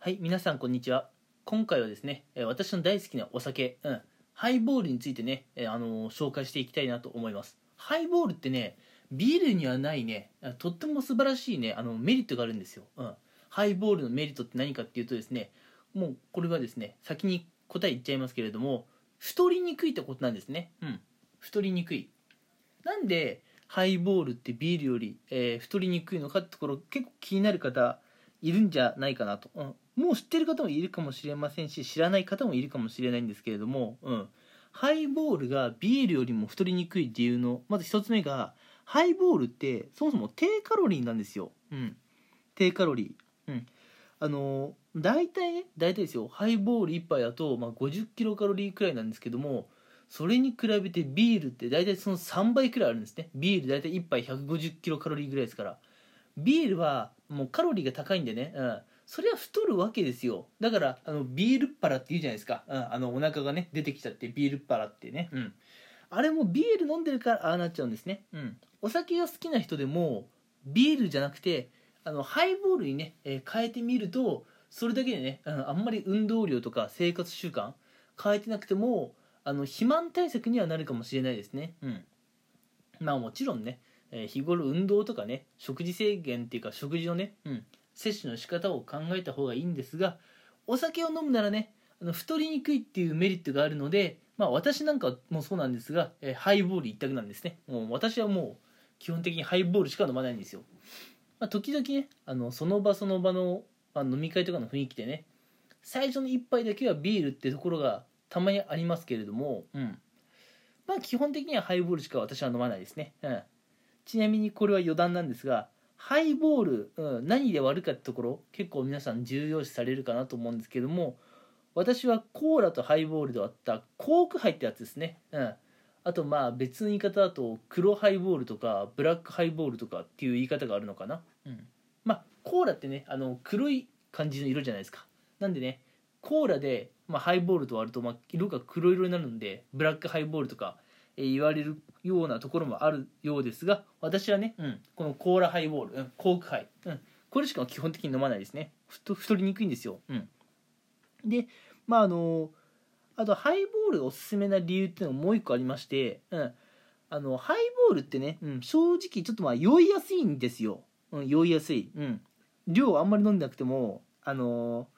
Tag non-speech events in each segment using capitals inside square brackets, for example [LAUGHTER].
はい、皆さんこんにちは。今回はですね、私の大好きなお酒、うん、ハイボールについてね、あのー紹介していきたいなと思います。ハイボールってね、ビールにはないね、とっても素晴らしいね、あのメリットがあるんですよ。うん。ハイボールのメリットって何かっていうとですね、もうこれはですね、先に答え言っちゃいますけれども、太りにくいってことなんですね。うん。太りにくい。なんでハイボールってビールより、えー太りにくいのかってところ結構気になる方いるんじゃないかなと、うん、もう知ってる方もいるかもしれませんし知らない方もいるかもしれないんですけれども、うん、ハイボールがビールよりも太りにくい理由のまず一つ目がハイボールってそもそも低カロリーなんですよ、うん、低カロリー、うん、あの大体ね大体ですよ。ハイボール1杯だと、まあ、50キロカロリーくらいなんですけどもそれに比べてビールって大体その3倍くらいあるんですね。ビール大体1杯150キロカロリーぐらいですから。ビールはもうカロリーが高いんでね、うん、それは太るわけですよ。だからあのビールっ腹って言うじゃないですか、うん、あのお腹がね出てきちゃってビールっ腹ってね、うん、あれもビール飲んでるからああなっちゃうんですね、うん、お酒が好きな人でもビールじゃなくてあのハイボールにね、えー変えてみるとそれだけでね、うん、あんまり運動量とか生活習慣変えてなくてもあの肥満対策にはなるかもしれないですね。うん。まあもちろんね、えー日頃運動とかね食事制限っていうか食事のね、うん、摂取の仕方を考えた方がいいんですがお酒を飲むならねあの太りにくいっていうメリットがあるのでまあ私なんかもそうなんですが、えーハイボール一択なんですね。もう私はもう基本的にハイボールしか飲まないんですよ、まあ、時々ねあのその場その場の、まあ、飲み会とかの雰囲気でね最初の一杯だけはビールってところがたまにありますけれども、うん、まあ基本的にはハイボールしか私は飲まないですね、うん、ちなみにこれは余談なんですがハイボール、うん、何で割るかってところ結構皆さん重要視されるかなと思うんですけども私はコーラとハイボールで割ったコークハイってやつですね、うん、あとまあ別の言い方だと黒ハイボールとかブラックハイボールとかっていう言い方があるのかな、うん、まあコーラってねあの黒い感じの色じゃないですか。なんでねコーラで、まあ、ハイボールと割ると、まあ、色が黒色になるんでブラックハイボールとか、言われるようなところもあるようですが私はね、うん、このコーラハイボール、うん、コークハイ、うん、これしか基本的に飲まないですね。太太りにくいんですよ、うん、でまああのあとハイボールがおすすめな理由っていうのももう一個ありまして、うん、あのハイボールってね、うん、正直ちょっとまあ酔いやすいんですよ、うん、酔いやすい、うん、量あんまり飲んでなくてもあの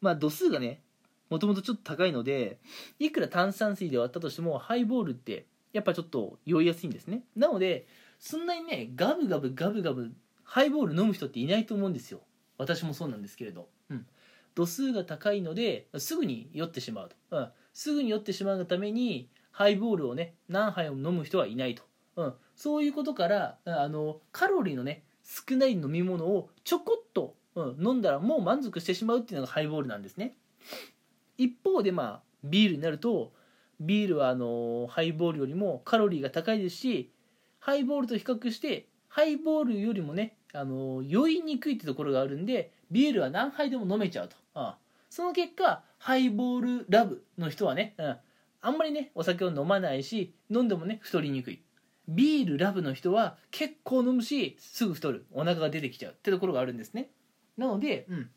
まあ度数がねもともとちょっと高いのでいくら炭酸水で割ったとしてもハイボールってやっぱちょっと酔いやすいんですね。なのでそんなにねガブガブガブガブハイボール飲む人っていないと思うんですよ。私もそうなんですけれど、うん、度数が高いのですぐに酔ってしまうと、うん、すぐに酔ってしまうがためにハイボールをね何杯も飲む人はいないと、うん、そういうことからあのカロリーのね少ない飲み物をちょこっと、うん、飲んだらもう満足してしまうっていうのがハイボールなんですね。一方でまあビールになるとビールはあのハイボールよりもカロリーが高いですしハイボールと比較してハイボールよりもねあの酔いにくいってところがあるんでビールは何杯でも飲めちゃうと、うんその結果ハイボールラブの人はね、うん、あんまりねお酒を飲まないし飲んでもね太りにくい。ビールラブの人は結構飲むしすぐ太る。お腹が出てきちゃうってところがあるんですね。なので、うん、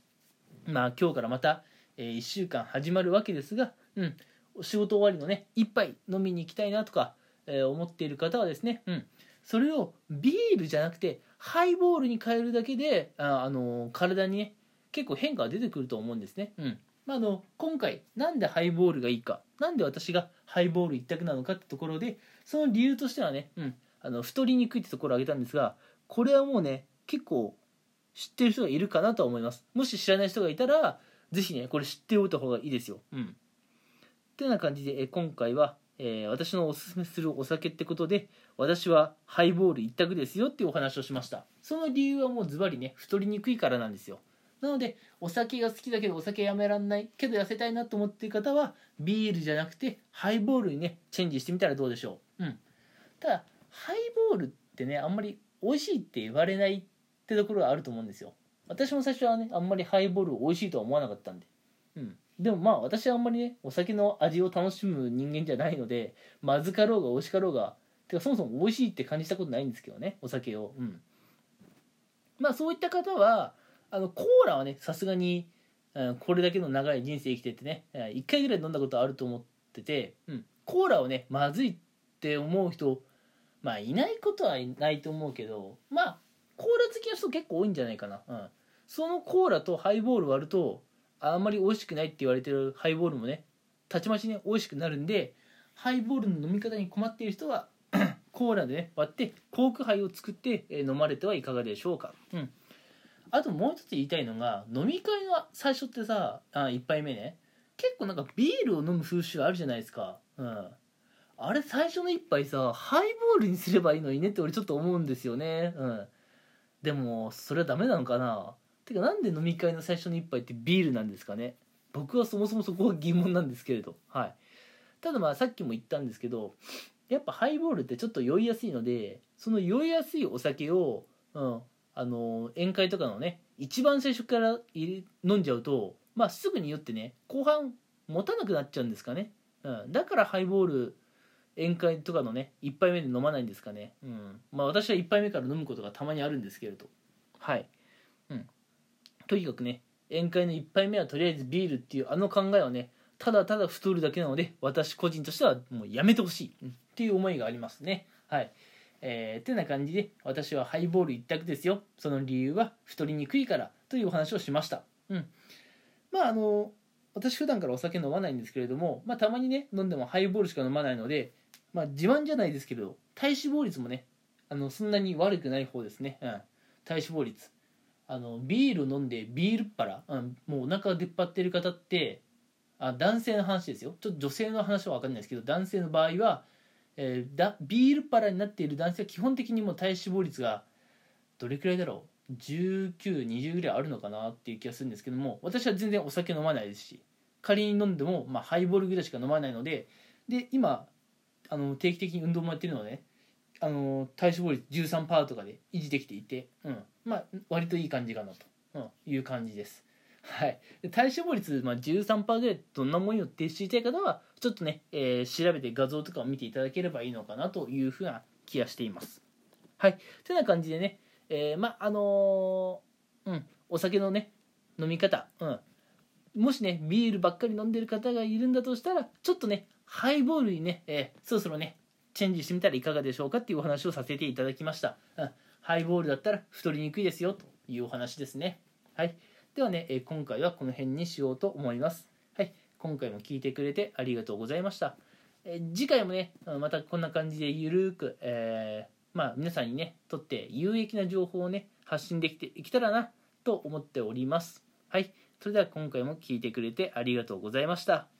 まあ今日からまた、え1週間始まるわけですが、うん、仕事終わりのね一杯飲みに行きたいなとか、えー思っている方はですね、うん、それをビールじゃなくてハイボールに変えるだけであ、あのー体にね結構変化が出てくると思うんですね。うん。まあ、あの今回なんでハイボールがいいかなんで私がハイボール一択なのかってところでその理由としてはね、うん、あの太りにくいってところを挙げたんですがこれはもうね結構知ってる人がいるかなとは思います。もし知らない人がいたらぜひねこれ知っておいた方がいいですよ。うん。てな感じでえ今回は、えー私のおすすめするお酒ってことで私はハイボール一択ですよっていうお話をしました。その理由はもうズバリね太りにくいからなんですよ。なのでお酒が好きだけどお酒やめらんないけど痩せたいなと思ってる方はビールじゃなくてハイボールにねチェンジしてみたらどうでしょう。うん。ただハイボールってねあんまり美味しいって言われないってところがあると思うんですよ。私も最初はねあんまりハイボール美味しいとは思わなかったんで。うん。でもまあ私はあんまりねお酒の味を楽しむ人間じゃないのでまずかろうが美味しかろうがてかそもそも美味しいって感じたことないんですけどねお酒を。うん。まあそういった方はあのコーラはねさすがにうん、これだけの長い人生生きててね1回ぐらい飲んだことあると思ってて、うん、コーラをねまずいって思う人まあいないことはいないと思うけどまあコーラ好きな人結構多いんじゃないかな、うん、そのコーラとハイボール割るとあんまり美味しくないって言われてるハイボールもねたちまちね美味しくなるんでハイボールの飲み方に困っている人は [CLEARS THROAT] コーラでね割ってコーク杯を作って飲まれてはいかがでしょうか、うん、あともう一つ言いたいのが飲み会の最初ってさあ1杯目ね結構なんかビールを飲む風習あるじゃないですか。うん。あれ最初の1杯さハイボールにすればいいのにねって俺ちょっと思うんですよね。うん。でもそれはダメなのかな？てかなんで飲み会の最初の1杯ってビールなんですかね？僕はそもそもそこは疑問なんですけれど。はい。ただまあさっきも言ったんですけどやっぱハイボールってちょっと酔いやすいのでその酔いやすいお酒を、うん、あの宴会とかのね一番最初から飲んじゃうと、まあ、すぐに酔ってね後半持たなくなっちゃうんですかね、うん、だからハイボール宴会とかのね1杯目で飲まないんですかね、うん。まあ、私は1杯目から飲むことがたまにあるんですけれど。はい、うん、とにかくね宴会の1杯目はとりあえずビールっていうあの考えはねただただ太るだけなので私個人としてはもうやめてほしい、っていう思いがありますね。はい。えー、てな感じで私はハイボール一択ですよ。その理由は太りにくいからというお話をしました。うん。まああの私普段からお酒飲まないんですけれども、まあ、たまにね飲んでもハイボールしか飲まないので、まあ、自慢じゃないですけど体脂肪率もねあのそんなに悪くない方ですね、うん、体脂肪率。あのビール飲んでビールっ腹、うん、もうお腹出っ張ってる方ってあ男性の話ですよ。ちょっと女性の話は分かんないですけど男性の場合は、えー、だビールパラになっている男性は基本的にも体脂肪率がどれくらいだろう？1920ぐらいあるのかなっていう気がするんですけども私は全然お酒飲まないですし仮に飲んでも、まあ、ハイボールぐらいしか飲まないのでで今あの定期的に運動もやってるので、ね、あの体脂肪率13%とかで維持できていて、うん。まあ、割といい感じかなと、うん、いう感じです。[LAUGHS] はい、体脂肪率、まあ、13%ぐらいどんなもんよって知りたい方はちょっとね、えー、調べて画像とかを見ていただければいいのかなというふうな気がしています。はい。てな感じでね、えー、まああのー、うん。お酒のね飲み方、うん、もしねビールばっかり飲んでる方がいるんだとしたらちょっとねハイボールにね、えー、そろそろねチェンジしてみたらいかがでしょうかっていうお話をさせていただきました、うん、ハイボールだったら太りにくいですよというお話ですねはいではね、え今回はこの辺にしようと思います。はい、今回も聞いてくれてありがとうございました。え次回もね、またこんな感じでゆるーく、えー、まあ、皆さんにね、とって有益な情報をね、発信できていけたらなと思っております。はい、それでは今回も聞いてくれてありがとうございました。